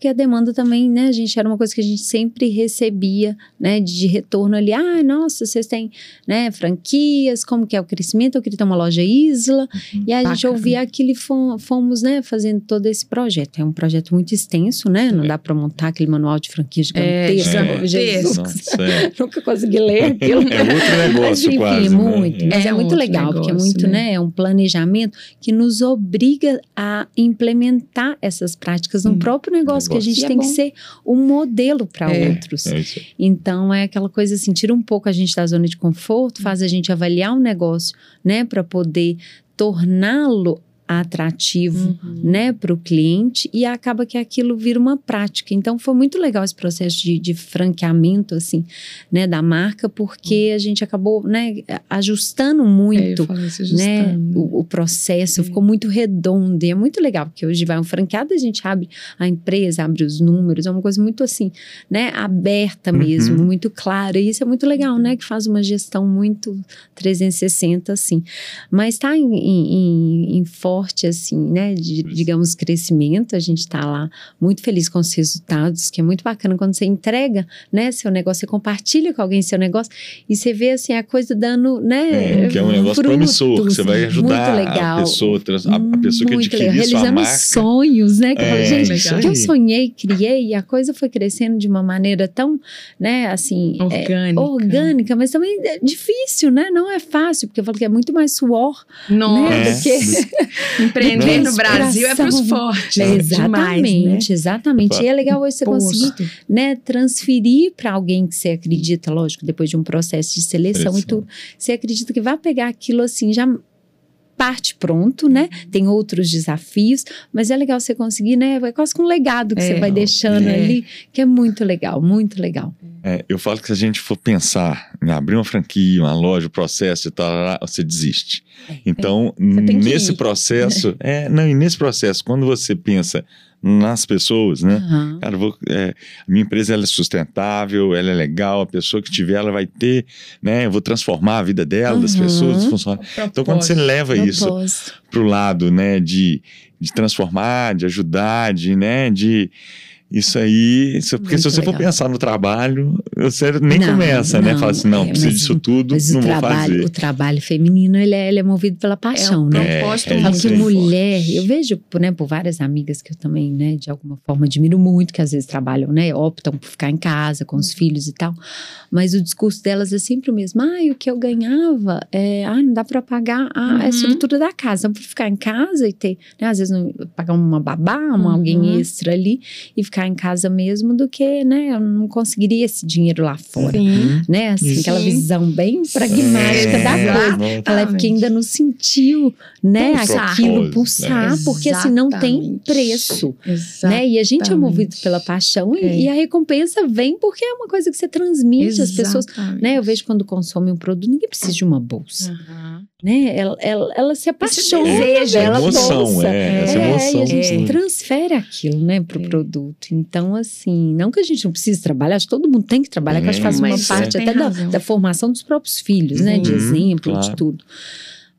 Que a demanda também, né? A gente era uma coisa que a gente sempre recebia, né? De retorno ali. Ah, nossa, vocês têm, né? Franquias, como que é o crescimento? Eu queria ter uma loja Isla. E aí a gente Bacana. ouvia aquilo e fom- fomos, né? Fazendo todo esse projeto. É um projeto muito extenso, né? Não dá para montar aquele manual de franquia gigantesco. É, Jesus. Nossa, é. Nunca consegui ler aquilo. É outro Mas, negócio enfim, quase, né? muito. É. Mas é, É muito legal, porque é negócio, muito, né? né? É um planejamento que nos obriga a implementar essas práticas no Hum. próprio negócio, que a gente E é tem que bom. ser um modelo para É, outros. É. Então é aquela coisa assim, tira um pouco a gente da zona de conforto, faz a gente avaliar o negócio, né, para poder torná-lo atrativo, Uhum. né, para o cliente e acaba que aquilo vira uma prática. Então foi muito legal esse processo de, de franqueamento assim, né, da marca, porque a gente acabou, né, ajustando É, muito isso, né, o, o processo É. ficou muito redondo e é muito legal, porque hoje vai um franqueado, a gente abre a empresa, abre os números, é uma coisa muito assim, né, aberta Uhum. mesmo, muito clara, e isso é muito legal, né, que faz uma gestão muito 360, assim, mas tá em, em- em- em forte, assim, né, de, digamos, crescimento, a gente tá lá muito feliz com os resultados, que é muito bacana quando você entrega, né, seu negócio, você compartilha com alguém seu negócio, e você vê, assim, a coisa dando, né, É, que é um negócio frutos. promissor, que você vai ajudar Muito legal. a pessoa, a, a pessoa que Muito adquirir legal. sua Realizando marca. sonhos, né? Que falo, É, gente, que eu sonhei, criei, e a coisa foi crescendo de uma maneira tão, né, assim, é, Orgânica. orgânica, mas também é difícil, né? Não é fácil, porque eu falo que é muito mais suor, Nossa. né? É. Do que, Empreender no Brasil é para os fortes. É, Demais, exatamente, né? exatamente. E é legal hoje você Posto. conseguir né, transferir para alguém que você acredita, lógico, depois de um processo de seleção e tudo, você acredita que vai pegar aquilo assim, já parte pronto, né? Tem outros desafios, mas é legal você conseguir, né? É quase que um legado que É. você vai deixando É. ali, que é muito legal, muito legal. É, eu falo que se a gente for pensar em abrir uma franquia, uma loja, o processo e tal, você desiste. Então, tem que nesse processo, é, não, e nesse processo, quando você pensa nas pessoas, né? Aham. Cara, vou, é, a minha empresa ela é sustentável, ela é legal, a pessoa que tiver, ela vai ter, né? Eu vou transformar a vida dela, das Uhum. pessoas, dos funcionários. Então, quando você leva isso Propósito. para o lado, né, de, de transformar, de ajudar, de, né, de isso aí, isso- porque se Muito você for legal. pensar no trabalho, você nem Não, começa, né? não, Fala assim, não, é, preciso mas- disso tudo, Mas o não vou trabalho, fazer. o trabalho feminino, ele é, ele é movido pela paixão, é né? propósito É, é que aí. mulher, eu vejo, por, né, por várias amigas que eu também, né, de alguma forma admiro muito, que às vezes trabalham, né, optam por ficar em casa com Uhum. os filhos e tal, mas o discurso delas é sempre o mesmo. Ah, o que eu ganhava, é, ah, não dá para pagar a, a Uhum. estrutura da casa, dá para ficar em casa e ter, né, às vezes não, pagar uma babá, uma, Uhum. alguém extra ali e ficar em casa mesmo do que, né, eu não conseguiria esse dinheiro lá fora. Sim. Né, assim, aquela Sim. visão bem pragmática É, da coisa. nossa. Ela é porque ainda não sentiu, né, Pulsar. aquilo Propósito, pulsar, porque assim não tem Exatamente. preço, Exato. né? E a gente é movido Exatamente. pela paixão e, É. e a recompensa vem porque é uma coisa que você transmite as pessoas, Exatamente. né? Eu vejo quando consome um produto, ninguém precisa de uma bolsa, Aham. Né? Ela, ela, ela se apaixona, desejo, ela emoção, bolsa. é, essa É, emoção. e a gente sim. transfere aquilo, né, pro É. produto. Então, assim, não que a gente não precise trabalhar, acho que todo mundo tem que trabalhar, que eu acho que faz Tem, uma parte tem até da, da formação dos próprios filhos, né, de Uhum, exemplo, de claro. tudo.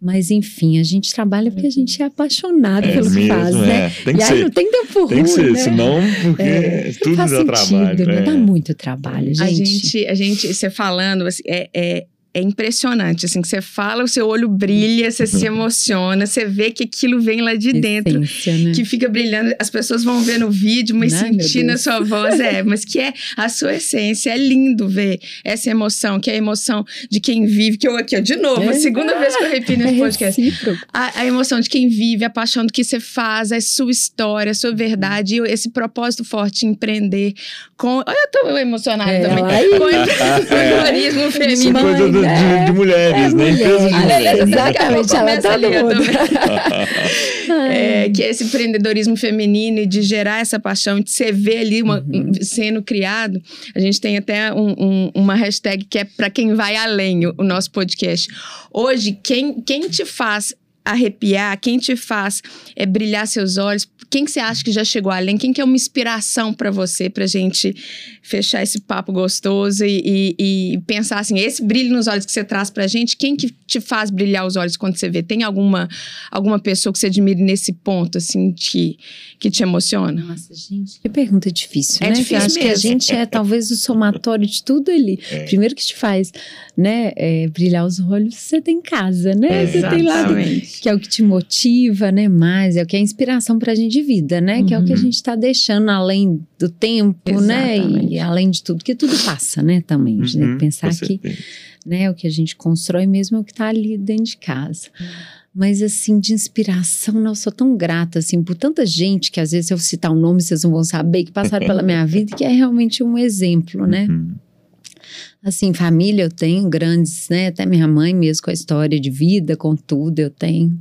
Mas, enfim, a gente trabalha porque a gente é apaixonado É pelo que mesmo, faz, é. né? Tem que e aí ser. não tem tempo Tem que ruim, ser, né? senão, porque É, tudo faz dá sentido, trabalho. né? é. Dá muito trabalho, gente. A gente, a gente, você falando, assim, é, é, é impressionante, assim, que você fala, o seu olho brilha, você se emociona, você vê que aquilo vem lá de dentro, Essência, né? que fica brilhando, as pessoas vão ver no vídeo, mas meu sentindo a sua voz, é, mas que é a sua essência, é lindo ver essa emoção, que é a emoção de quem vive, que eu aqui, ó, de novo, a É. segunda vez que eu repito É nesse podcast, recíproco. a, a emoção de quem vive, a paixão do que você faz, a sua história, a sua verdade, e esse propósito forte de empreender com. Olha, eu tô emocionada É, também. ela. Com empreendedorismo é feminino. Do- de, de mulheres, É, né? Empresa de mulher. mulheres. Exatamente, ela Começa todo mundo. É, que é esse empreendedorismo feminino e de gerar essa paixão, de você ver ali uma- Uhum. sendo criado. A gente tem até um- um- uma hashtag que é para quem vai além, o, o nosso podcast. Hoje, quem, quem te faz arrepiar, quem te faz é, brilhar seus olhos, quem que você acha que já chegou além? Quem que é uma inspiração para você, pra gente fechar esse papo gostoso e, e- e pensar assim, esse brilho nos olhos que você traz pra gente, quem que te faz brilhar os olhos quando você vê? Tem alguma, alguma pessoa que você admire nesse ponto, assim, que, que te emociona? Nossa, gente, que pergunta difícil, É né? difícil Eu acho que a gente é talvez o somatório de tudo ali. É. Primeiro que te faz, né, é, brilhar os olhos, você tem em casa, né? Você tem lá, Exatamente. Que é o que te motiva, né, mais, é o que é inspiração pra gente de vida, né? Que é o que a Uhum. gente tá deixando além do tempo, né? Exatamente. E além de tudo, que tudo passa, né, também. A gente tem Uhum, que pensar com que né? O que a gente constrói mesmo é o que está ali dentro de casa. Mas, assim, de inspiração, não, eu sou tão grata, assim, por tanta gente que às vezes se eu citar um nome, vocês não vão saber, que passaram pela minha vida, que é realmente um exemplo, né? Uhum. Assim, família eu tenho grandes, né? Até minha mãe mesmo com a história de vida, com tudo, eu tenho.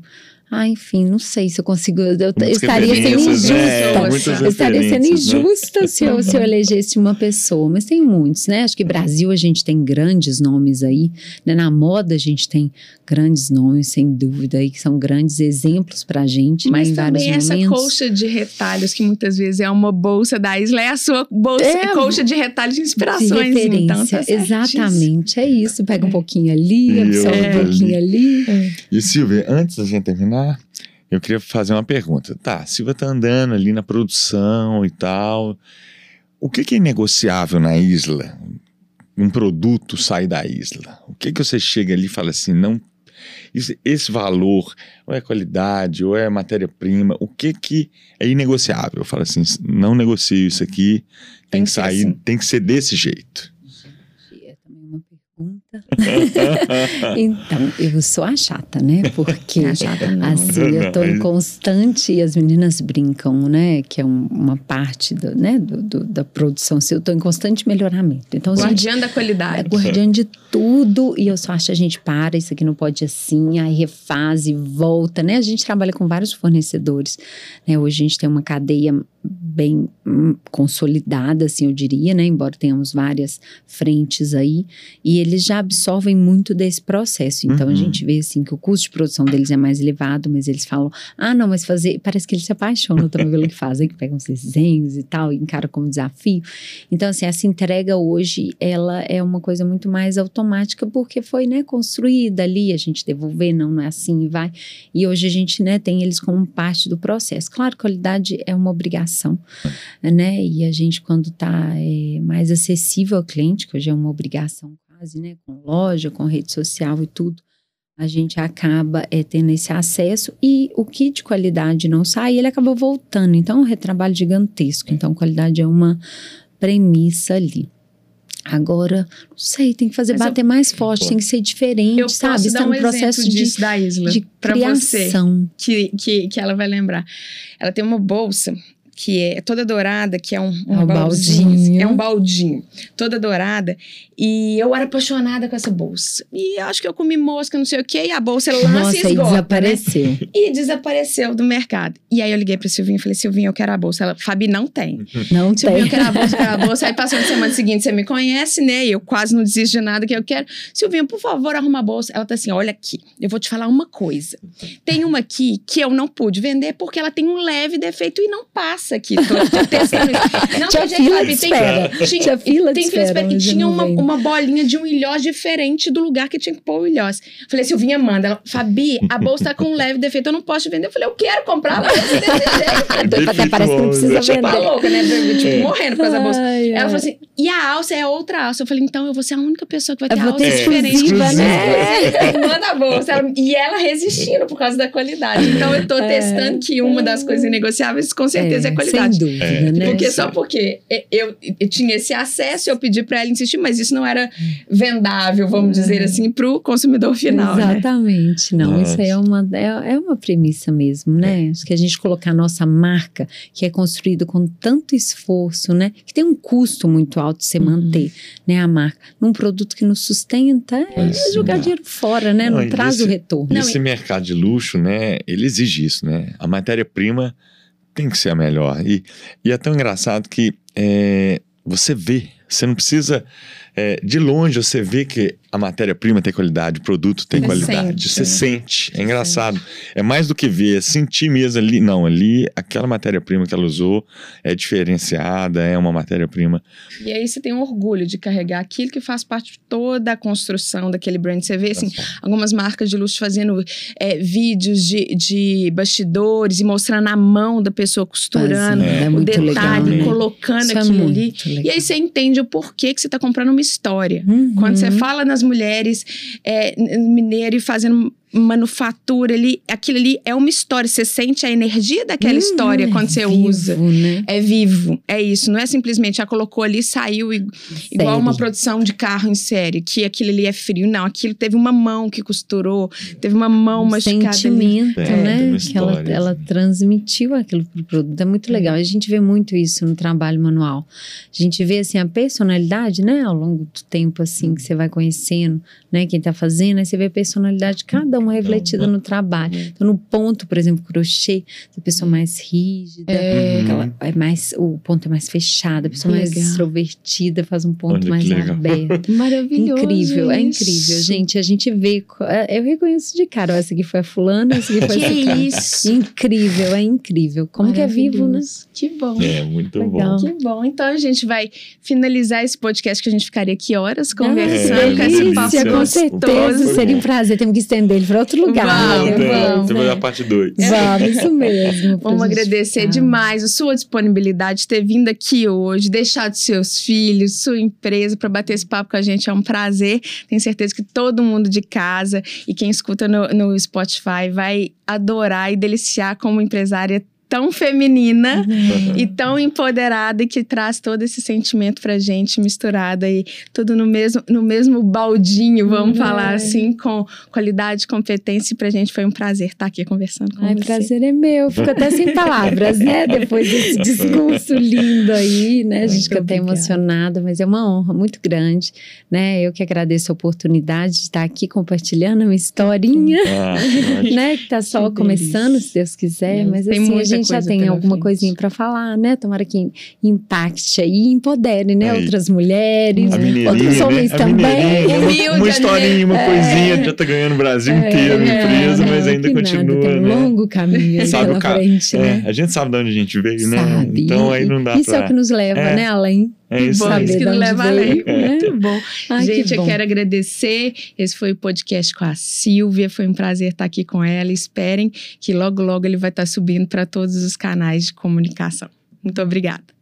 Ah, enfim, não sei se eu consigo. Eu, eu estaria sendo referências, injusta. né? Muitas Eu estaria sendo né? injusta se, eu, se eu elegesse uma pessoa, mas tem muitos, né? Acho que Brasil a gente tem grandes nomes aí, né? Na moda a gente tem grandes nomes, sem dúvida, aí, que são grandes exemplos pra gente, Mas né? Em vários também essa momentos. colcha de retalhos, que muitas vezes é uma bolsa da Isla, é a sua bolsa, É, colcha de retalhos de de inspirações. referência, então, tá exatamente, é isso. Pega um pouquinho ali, absorve um pouquinho ali. E Silvia, antes da gente terminar, eu queria fazer uma pergunta. Tá, a Silvia tá andando ali na produção e tal. O que, que é negociável na isla? Um produto sai da isla. O que que você chega ali e fala assim, não isso- esse valor, ou é qualidade, ou é matéria-prima, o que que é inegociável? Eu falo assim, não negocio isso aqui, tem, Tem que sair, assim. tem que ser desse jeito. É pergunta. então, eu sou a chata, né? Porque É a chata, assim, eu tô em constante e as meninas brincam, né? Que é um- uma parte do, né? do, do- da produção. assim, Eu tô em constante melhoramento. Então, gente, Guardiã da é qualidade. guardiã de tudo e eu só acho que a gente para, isso aqui não pode assim, aí refaz e volta, né? A gente trabalha com vários fornecedores, né? Hoje a gente tem uma cadeia bem hum, consolidada, assim, eu diria, né? Embora tenhamos várias frentes aí, e eles já absorvem muito desse processo. Então a Uhum. gente vê assim que o custo de produção deles é mais elevado, mas eles falam: "Ah, não, mas fazer, parece que eles se apaixonam também pelo que fazem, que pegam os desenhos e tal, e encaram como desafio". Então assim, essa entrega hoje, ela é uma coisa muito mais automática porque foi, né, construída ali, a gente devolver, não, não é assim e vai. E hoje a gente, né, tem eles como parte do processo. Claro, qualidade é uma obrigação, né? E a gente quando está mais acessível ao cliente, que hoje é uma obrigação quase, né, com loja, com rede social e tudo, a gente acaba é, tendo esse acesso e o que de qualidade não sai, ele acaba voltando. Então, é um retrabalho gigantesco. Então, qualidade é uma premissa ali. Agora, não sei, tem que fazer Mas eu- bater mais forte, tem que ser diferente, Eu sabe? Está dar um no processo exemplo de, disso da Isla de pra você, criação. que, que, que ela vai lembrar. Ela tem uma bolsa que é toda dourada, que é um, um É um baldinho. baldinho. É um baldinho, toda dourada. E eu era apaixonada com essa bolsa. E acho que eu comi mosca, não sei o quê, e a bolsa lança Nossa, e esgota, né? desapareceu. E desapareceu do mercado. E aí eu liguei pra Silvinha e falei, Silvinha, eu quero a bolsa. Ela, Fabi, não tem. Não Silvinha, tem. eu quero a bolsa, eu quero a bolsa. Aí passou na semana seguinte, você me conhece, né? E eu quase não desisto de nada que eu quero. Silvinha, por favor, arruma a bolsa. Ela tá assim, olha aqui, eu vou te falar uma coisa. Tem uma aqui que eu não pude vender porque ela tem um leve defeito e não passa aqui. Tô, tô testando isso. Não, Tinha gente, fila tem- tinha- Tinha fila de tem fila de espera. espera. E mas eu tinha uma, uma bolinha de um ilhós diferente do lugar que tinha que pôr o ilhós. Falei, Silvinha, manda. Ela, Fabi, a bolsa tá com um leve defeito, eu não posso te vender. Eu falei, eu quero comprar a desse jeito. Até parece que não precisa Tipo, a vender. louca, né? Tipo, É. morrendo por causa da bolsa. Ai, Ela ai. falou assim, e a alça é outra alça. Eu falei, então eu vou ser a única pessoa que vai Eu ter vou alça ter diferente. exclusiva, né? Manda a bolsa. Ela- e ela resistindo por causa da qualidade. Então eu tô É. testando que uma das coisas inegociáveis com certeza é, qualidade. Sem dúvida, É. né? Porque só porque eu, eu tinha esse acesso, eu pedi para ela insistir, mas isso não era vendável, vamos dizer assim, para o consumidor final, né? Exatamente, não. Nossa. Isso aí é uma, é, é uma premissa mesmo, né? Acho que a gente colocar a nossa marca, que é construída com tanto esforço, né? Que tem um custo muito alto de você Uhum. manter, né? A marca, num produto que nos sustenta, é Isso, jogar não. dinheiro fora, né? Não, Não, traz esse- o retorno. Não, Esse mercado de luxo, né, ele exige isso, né? A matéria-prima tem que ser a melhor. E, e é tão engraçado que é, você vê, você não precisa. é, de longe você vê que a matéria-prima tem qualidade, o produto tem Você qualidade. sente, você né? sente. É engraçado. É mais do que ver, é sentir mesmo ali. Não, ali, aquela matéria-prima que ela usou é diferenciada, é uma matéria-prima. E aí você tem um orgulho de carregar aquilo que faz parte de toda a construção daquele brand. Você vê, assim, algumas marcas de luxo fazendo é, vídeos de, de bastidores e mostrando a mão da pessoa costurando, Fazendo, é o detalhe, legal, né? colocando Isso é aquilo muito ali. legal. E aí você entende o porquê que você está comprando uma história. Uhum. Quando você fala nas mulheres é, mineiras e fazendo manufatura ali, aquilo ali é uma história. Você sente a energia daquela Uhum, história é quando você vivo, usa. Né? É vivo, é isso. Não é simplesmente já colocou ali, saiu e- igual uma produção de carro em série, que aquilo ali é frio. Não, aquilo teve uma mão que costurou, teve uma mão um machucada ali. sentimento, É, tem né? Que ela, ela assim. transmitiu aquilo pro produto. É muito legal. A gente vê muito isso no trabalho manual. A gente vê assim a personalidade, né? Ao longo do tempo assim que você vai conhecendo, né? Quem tá fazendo, aí você vê a personalidade de cada uma refletida no trabalho. Então no ponto, por exemplo, crochê, a pessoa mais rígida, É. aquela é mais o ponto é mais fechado, a pessoa mais Legal. extrovertida faz um ponto Olha mais aberto. Maravilhoso. Incrível, é isso. incrível, gente. A gente vê, é, eu reconheço de cara, essa aqui foi a fulana, essa aqui foi Que essa cara. isso. Incrível, é incrível. Como que é vivo, né? Que bom. É, muito Legal. bom. Que bom. Então a gente vai finalizar esse podcast que a gente ficaria aqui horas conversando É, com papo delícia, com certeza. Seria um prazer. Temos que estender ele para outro lugar. Vamos, né? Vamos, Você vai dar parte 2. Vamos, isso mesmo. Vamos agradecer ficar. demais a sua disponibilidade de ter vindo aqui hoje, deixado seus filhos, sua empresa para bater esse papo com a gente. É um prazer. Tenho certeza que todo mundo de casa e quem escuta no, no Spotify vai adorar e deliciar como empresária tão feminina uhum. e tão empoderada e que traz todo esse sentimento pra gente misturado aí, tudo no mesmo, no mesmo baldinho, vamos uhum. falar assim, com qualidade, competência. E pra gente foi um prazer estar aqui conversando com Ai, você. prazer é meu. Fico até sem palavras, né? Depois desse discurso lindo aí, né? A gente fica até emocionada, mas é uma honra muito grande, né? Eu que agradeço a oportunidade de estar aqui compartilhando uma historinha, ah, né? Que tá só que começando, delícia. se Deus quiser, é, mas assim, a gente já tem alguma frente. coisinha para falar, né? Tomara que impacte aí e empodere, né? Aí. Outras mulheres, outros né? homens né? também. Humilde, uma historinha, uma é. coisinha, já tá ganhando o Brasil é, inteiro, é, empresa, mas ainda continua, nada, tem um né? longo caminho sabe pela frente, né? A gente sabe de onde a gente veio, né? Sabe. Então aí não dá Isso pra... é o que nos leva, né? Além. É isso bom, isso que nos leva além. É. Muito bom. Ai, Gente, bom. eu quero agradecer. Esse foi o podcast com a Silvia. Foi um prazer estar aqui com ela. Esperem que logo, logo ele vai estar subindo para todos os canais de comunicação. Muito obrigada.